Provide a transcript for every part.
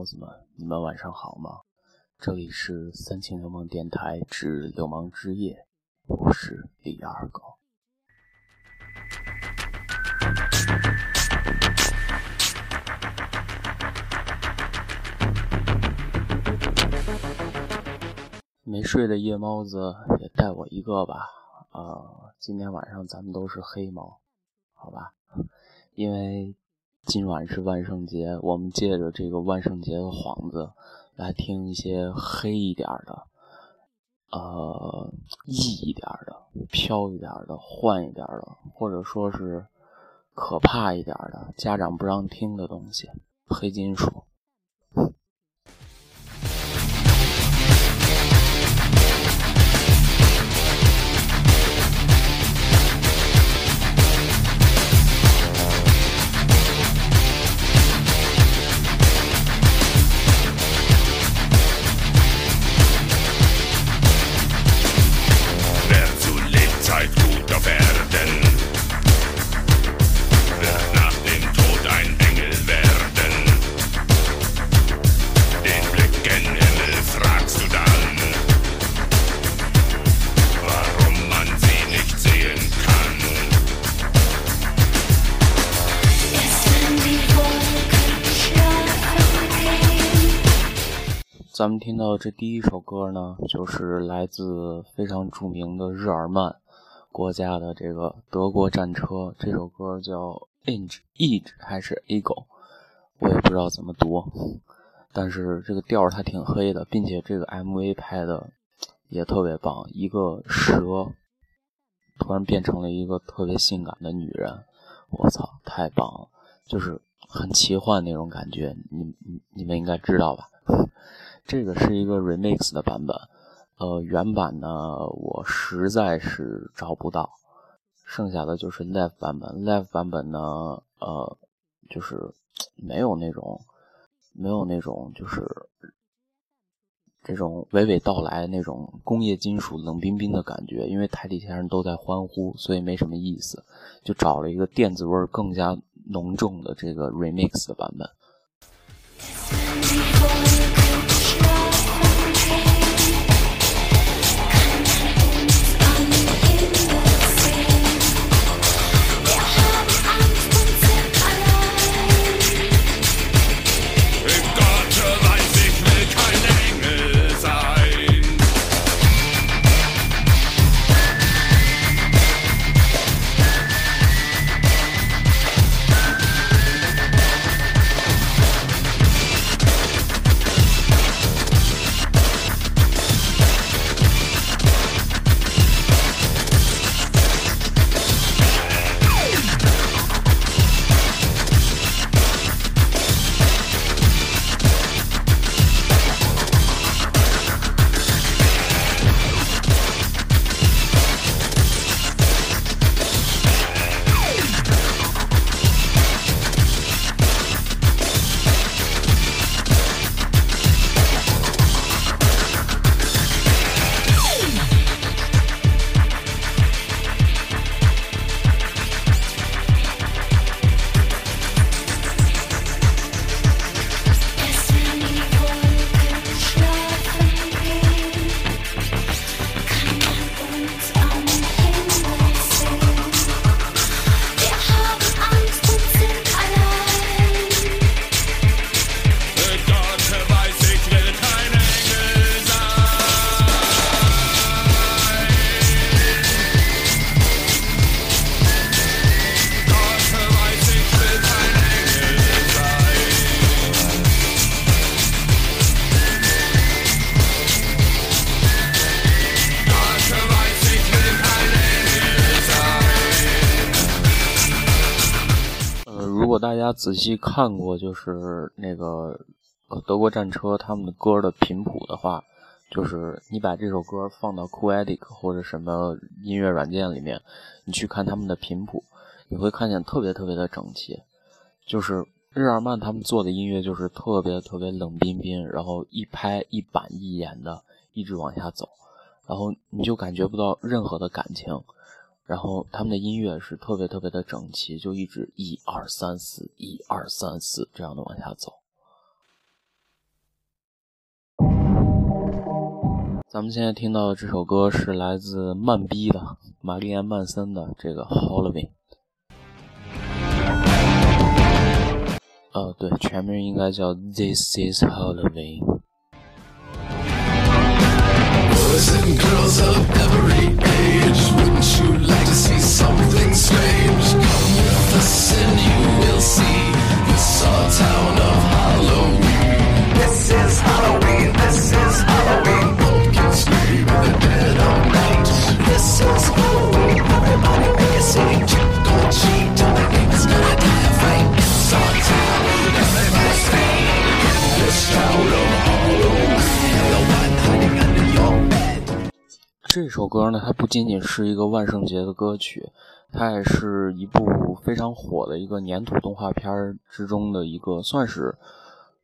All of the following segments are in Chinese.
猫子们，你们晚上好吗？这里是三清流氓电台之流氓之夜，我是李二狗。没睡的夜猫子也带我一个吧。呃，今天晚上咱们都是黑猫，好吧？因为今晚是万圣节，我们借着这个万圣节的幌子，来听一些黑一点的、呃，异一点的、飘一点的、幻一点的，或者说是可怕一点的、家长不让听的东西——黑金属。咱们听到这第一首歌呢，就是来自非常著名的日耳曼国家的这个德国战车。这首歌叫《Age Age》还是 Ego，我也不知道怎么读。但是这个调儿它挺黑的，并且这个 MV 拍的也特别棒。一个蛇突然变成了一个特别性感的女人，我操，太棒了！就是很奇幻那种感觉，你你你们应该知道吧？这个是一个 remix 的版本，呃，原版呢我实在是找不到，剩下的就是 live 版本。live 版本呢，呃，就是没有那种，没有那种，就是这种娓娓道来那种工业金属冷冰冰的感觉，因为台底下人都在欢呼，所以没什么意思，就找了一个电子味更加浓重的这个 remix 的版本。仔细看过，就是那个德国战车他们的歌的频谱的话，就是你把这首歌放到酷 Edit 或者什么音乐软件里面，你去看他们的频谱，你会看见特别特别的整齐。就是日耳曼他们做的音乐就是特别特别冷冰冰，然后一拍一板一眼的一直往下走，然后你就感觉不到任何的感情。然后他们的音乐是特别特别的整齐，就一直一二三四一二三四这样的往下走。咱们现在听到的这首歌是来自曼比的玛丽安曼森的这个 Halloween。呃，对，全名应该叫 This Is Halloween。See something strange? Come with us and you will see this our town of 首歌呢，它不仅仅是一个万圣节的歌曲，它也是一部非常火的一个粘土动画片之中的一个算是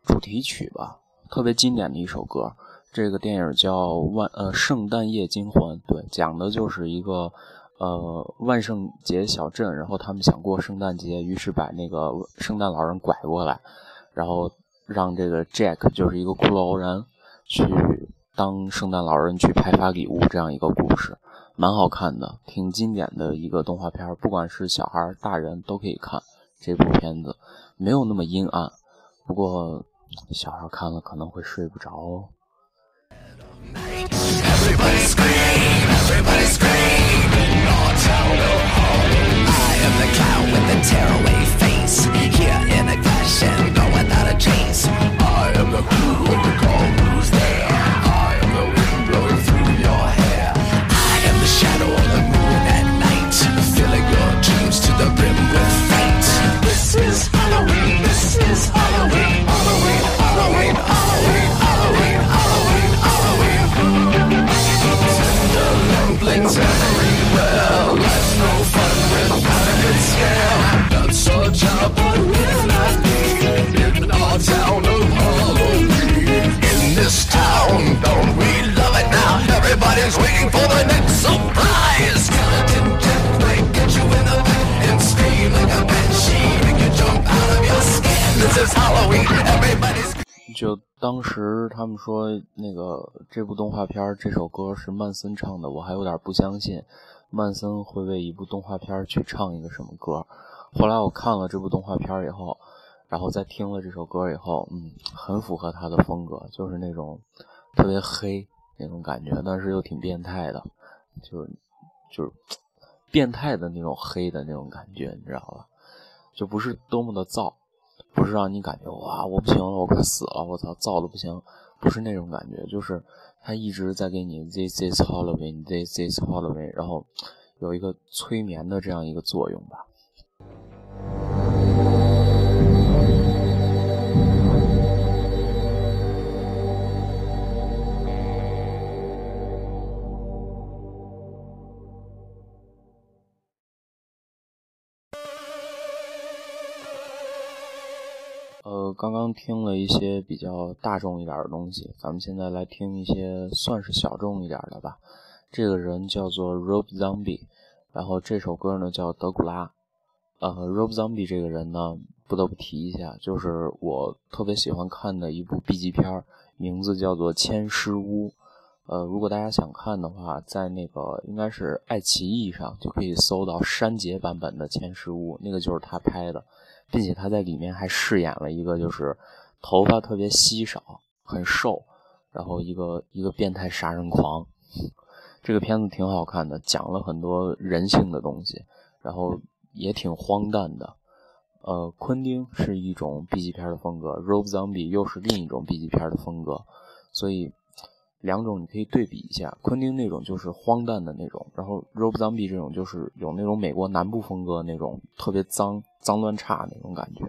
主题曲吧，特别经典的一首歌。这个电影叫《万呃圣诞夜惊魂》，对，讲的就是一个呃万圣节小镇，然后他们想过圣诞节，于是把那个圣诞老人拐过来，然后让这个 Jack 就是一个骷髅人去。当圣诞老人去派发礼物这样一个故事，蛮好看的，挺经典的一个动画片，不管是小孩、大人都可以看。这部片子没有那么阴暗，不过小孩看了可能会睡不着哦。就当时他们说那个这部动画片这首歌是曼森唱的，我还有点不相信曼森会为一部动画片去唱一个什么歌。后来我看了这部动画片以后，然后再听了这首歌以后，嗯，很符合他的风格，就是那种特别黑那种感觉，但是又挺变态的，就是就是 变态的那种黑的那种感觉，你知道吧？就不是多么的燥。不是让你感觉哇，我不行了，我快死了，我操，燥的不行，不是那种感觉，就是他一直在给你 this this Halloween，this this Halloween，然后有一个催眠的这样一个作用吧。呃，刚刚听了一些比较大众一点的东西，咱们现在来听一些算是小众一点的吧。这个人叫做 Rob Zombie，然后这首歌呢叫德古拉。呃，Rob Zombie 这个人呢，不得不提一下，就是我特别喜欢看的一部 B 级片，名字叫做《千尸屋》。呃，如果大家想看的话，在那个应该是爱奇艺上就可以搜到删节版本的《千尸屋》，那个就是他拍的。并且他在里面还饰演了一个，就是头发特别稀少、很瘦，然后一个一个变态杀人狂。这个片子挺好看的，讲了很多人性的东西，然后也挺荒诞的。呃，昆汀是一种 B 级片的风格，Rob Zombie 又是另一种 B 级片的风格，所以两种你可以对比一下。昆汀那种就是荒诞的那种，然后 Rob Zombie 这种就是有那种美国南部风格那种特别脏。脏乱差那种感觉。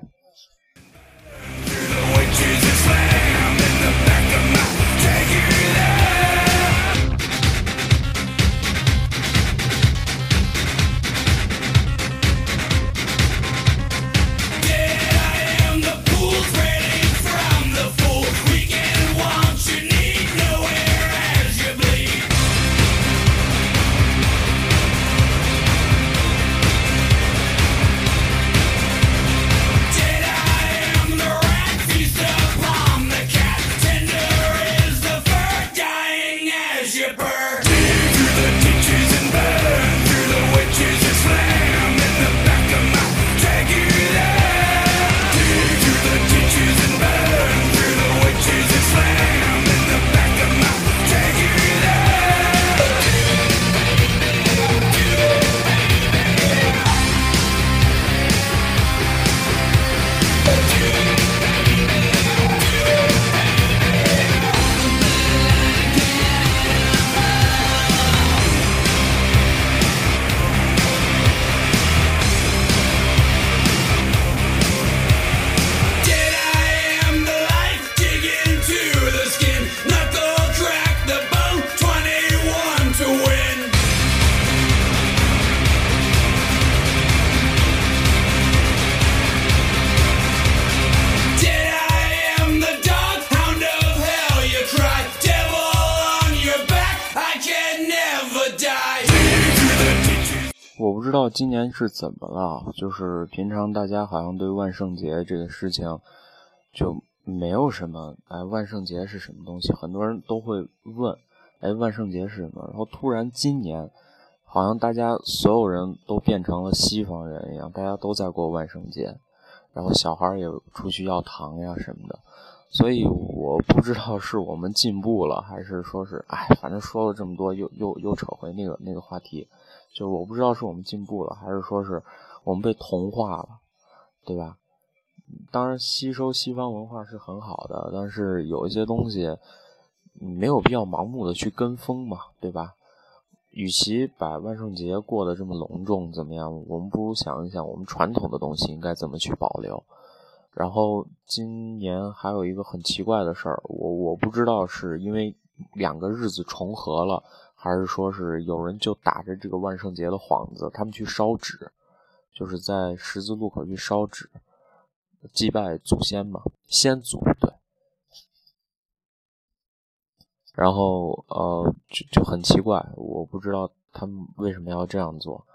今年是怎么了，就是平常大家好像对万圣节这个事情就没有什么，哎，万圣节是什么东西？很多人都会问，哎，万圣节是什么？然后突然今年，好像大家所有人都变成了西方人一样，大家都在过万圣节，然后小孩也出去要糖呀什么的。所以我不知道是我们进步了，还是说是，哎，反正说了这么多，又又又扯回那个那个话题，就我不知道是我们进步了，还是说是我们被同化了，对吧？当然，吸收西方文化是很好的，但是有一些东西没有必要盲目的去跟风嘛，对吧？与其把万圣节过得这么隆重，怎么样？我们不如想一想，我们传统的东西应该怎么去保留。然后今年还有一个很奇怪的事儿，我我不知道是因为两个日子重合了，还是说是有人就打着这个万圣节的幌子，他们去烧纸，就是在十字路口去烧纸，祭拜祖先嘛，先祖对。然后呃，就就很奇怪，我不知道他们为什么要这样做，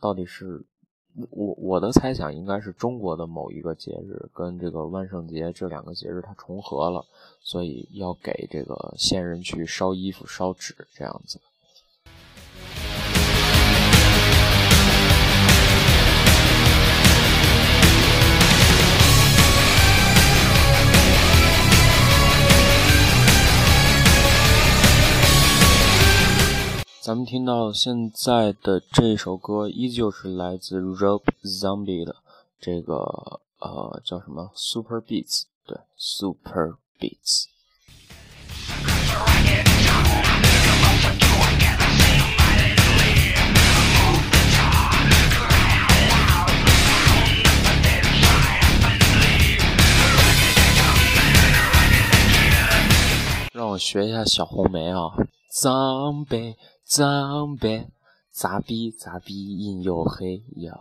到底是。我我的猜想应该是中国的某一个节日跟这个万圣节这两个节日它重合了，所以要给这个先人去烧衣服、烧纸这样子。咱们听到现在的这首歌，依旧是来自 Rope Zombie 的这个呃叫什么 Super Beats，对，Super Beats。让我学一下小红梅啊，Zombie。张呗，咋比咋比人又黑呀？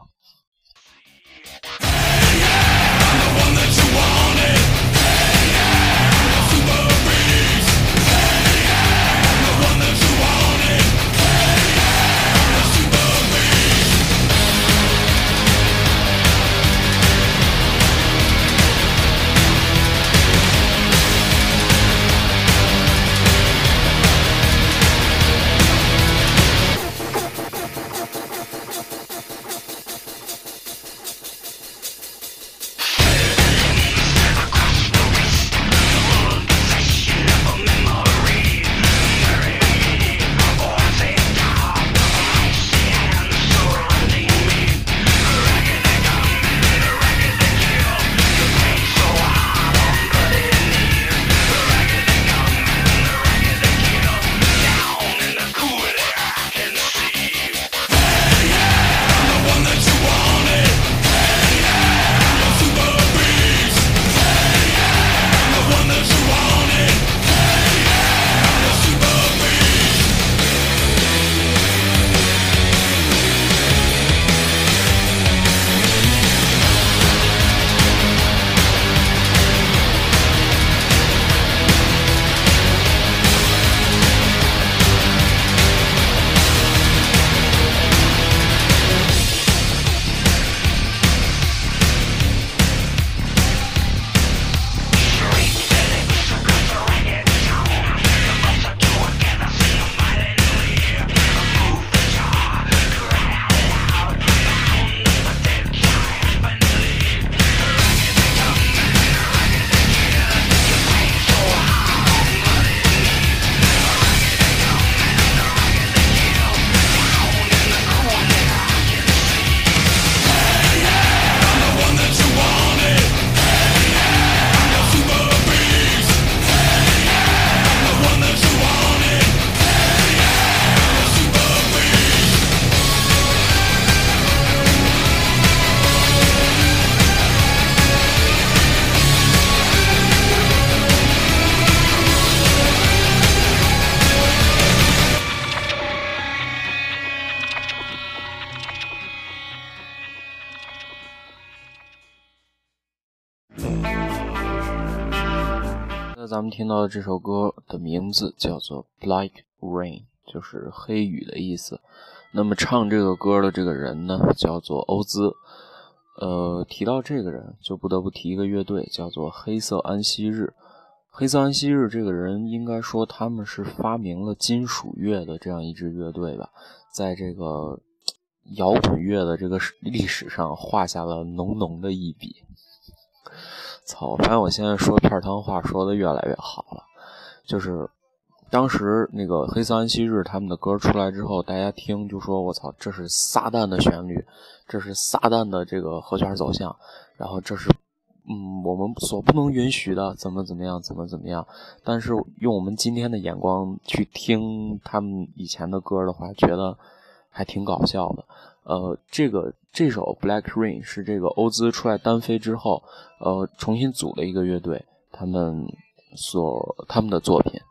听到的这首歌的名字叫做《Black Rain》，就是黑雨的意思。那么唱这个歌的这个人呢，叫做欧兹。呃，提到这个人，就不得不提一个乐队，叫做黑色安息日。黑色安息日这个人，应该说他们是发明了金属乐的这样一支乐队吧，在这个摇滚乐的这个历史上画下了浓浓的一笔。操！我发现我现在说片汤话说的越来越好了，就是当时那个黑色安息日他们的歌出来之后，大家听就说：“我操，这是撒旦的旋律，这是撒旦的这个和弦走向，然后这是嗯我们所不能允许的，怎么怎么样，怎么怎么样。”但是用我们今天的眼光去听他们以前的歌的话，觉得还挺搞笑的。呃，这个这首《Black Rain》是这个欧兹出来单飞之后，呃，重新组了一个乐队，他们所他们的作品。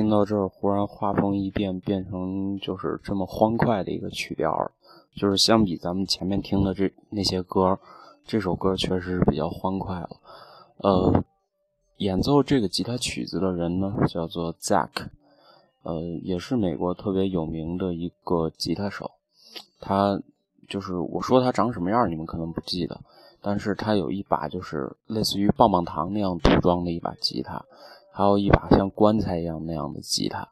听到这儿，忽然画风一变，变成就是这么欢快的一个曲调就是相比咱们前面听的这那些歌，这首歌确实是比较欢快了。呃，演奏这个吉他曲子的人呢，叫做 Zack。呃，也是美国特别有名的一个吉他手。他就是我说他长什么样，你们可能不记得，但是他有一把就是类似于棒棒糖那样涂装的一把吉他，还有一把像棺材一样那样的吉他。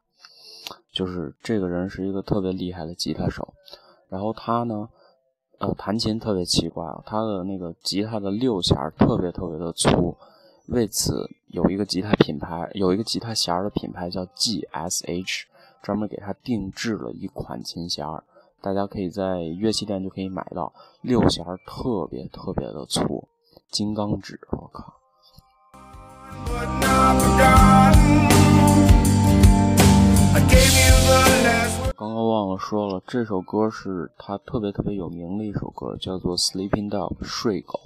就是这个人是一个特别厉害的吉他手，然后他呢，呃，弹琴特别奇怪，他的那个吉他的六弦特别特别的粗，为此有一个吉他品牌，有一个吉他弦的品牌叫 GSH，专门给他定制了一款琴弦，大家可以在乐器店就可以买到，六弦特别特别的粗，金刚指，我靠。刚刚忘了说了，这首歌是他特别特别有名的一首歌，叫做《Sleeping Dog》睡狗。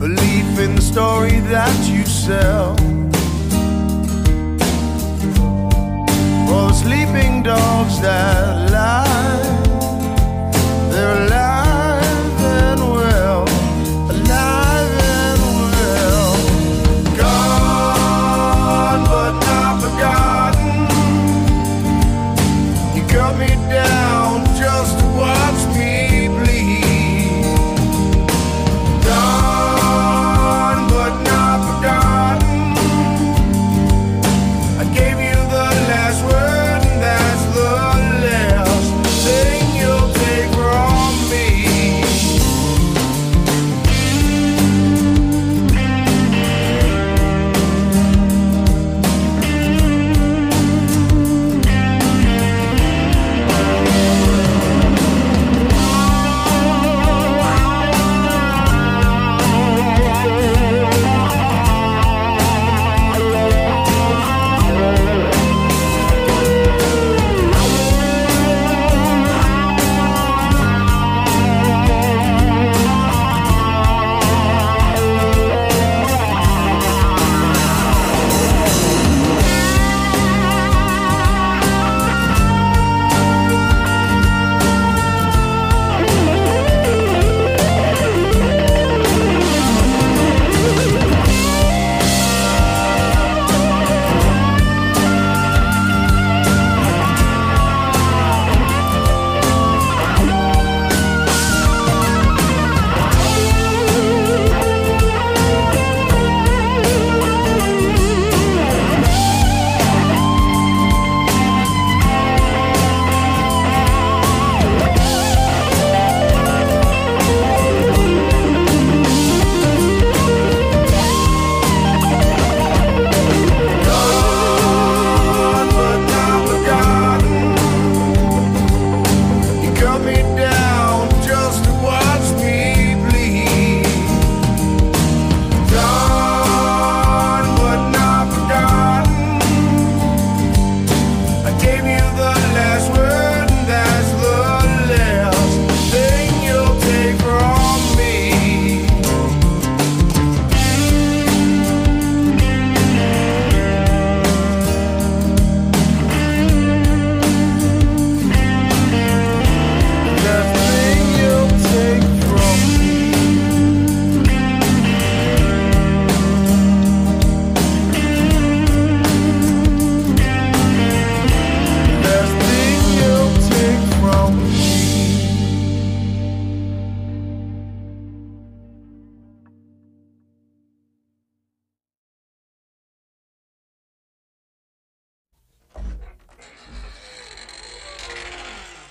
belief in the story that you sell. For the sleeping dogs that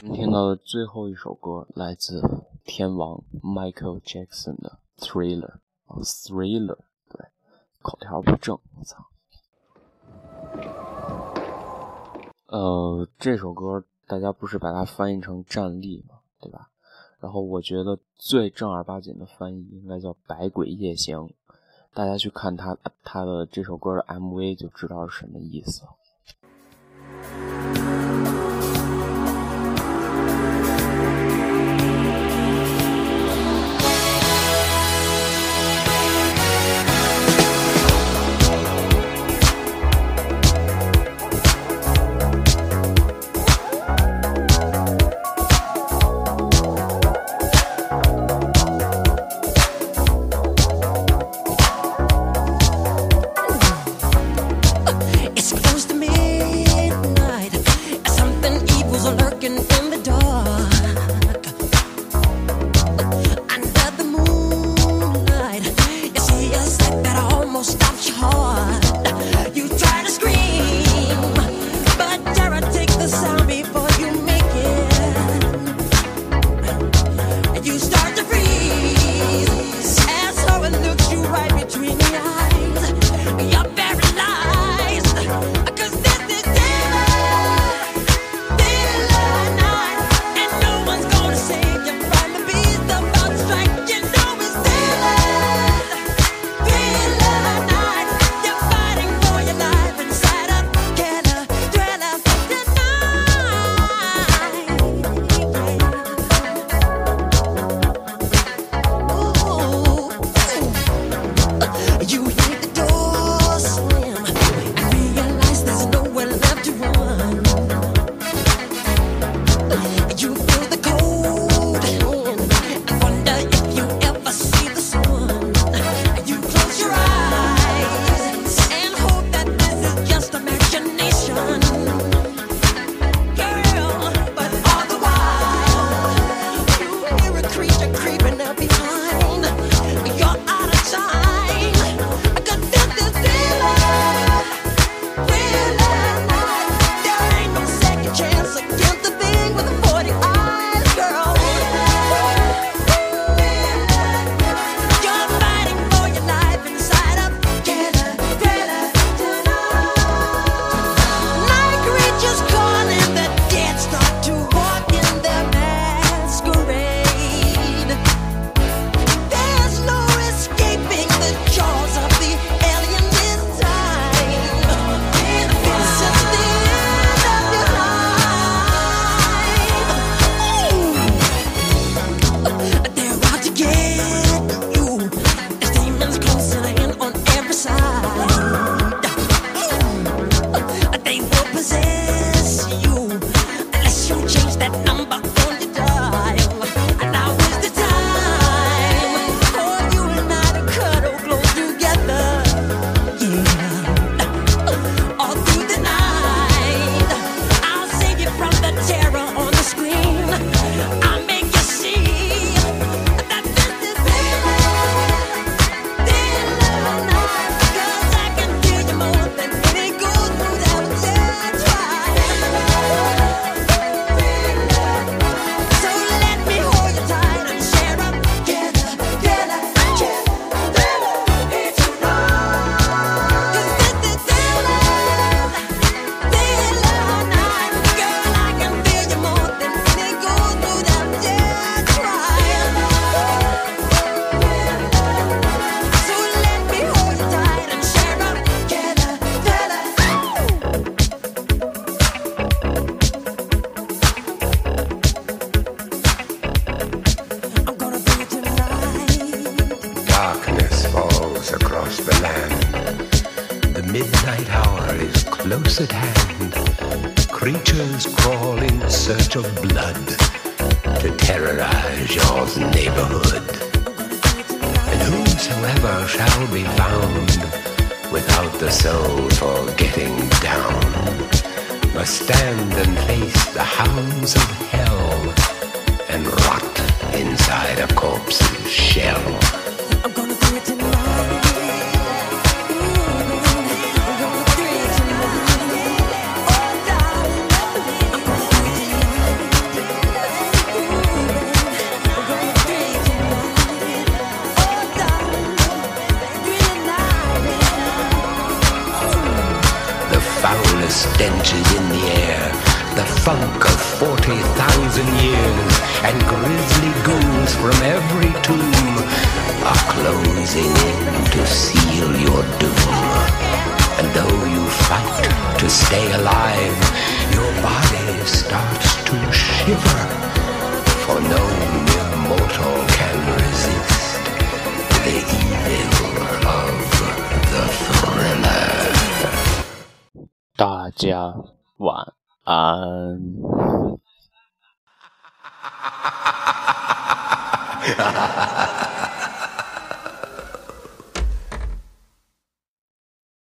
们听到的最后一首歌来自天王 Michael Jackson 的《Thriller》啊，《Thriller》对，口条不正，我操。呃，这首歌大家不是把它翻译成站立吗？对吧？然后我觉得最正儿八经的翻译应该叫《百鬼夜行》，大家去看他他的这首歌的 MV 就知道是什么意思了。tomb are closing to seal your doom. And though you fight to stay alive, your body starts to shiver. For no mere mortal can resist the evil of the thriller. 大家晚安。Ha ha ha ha ha.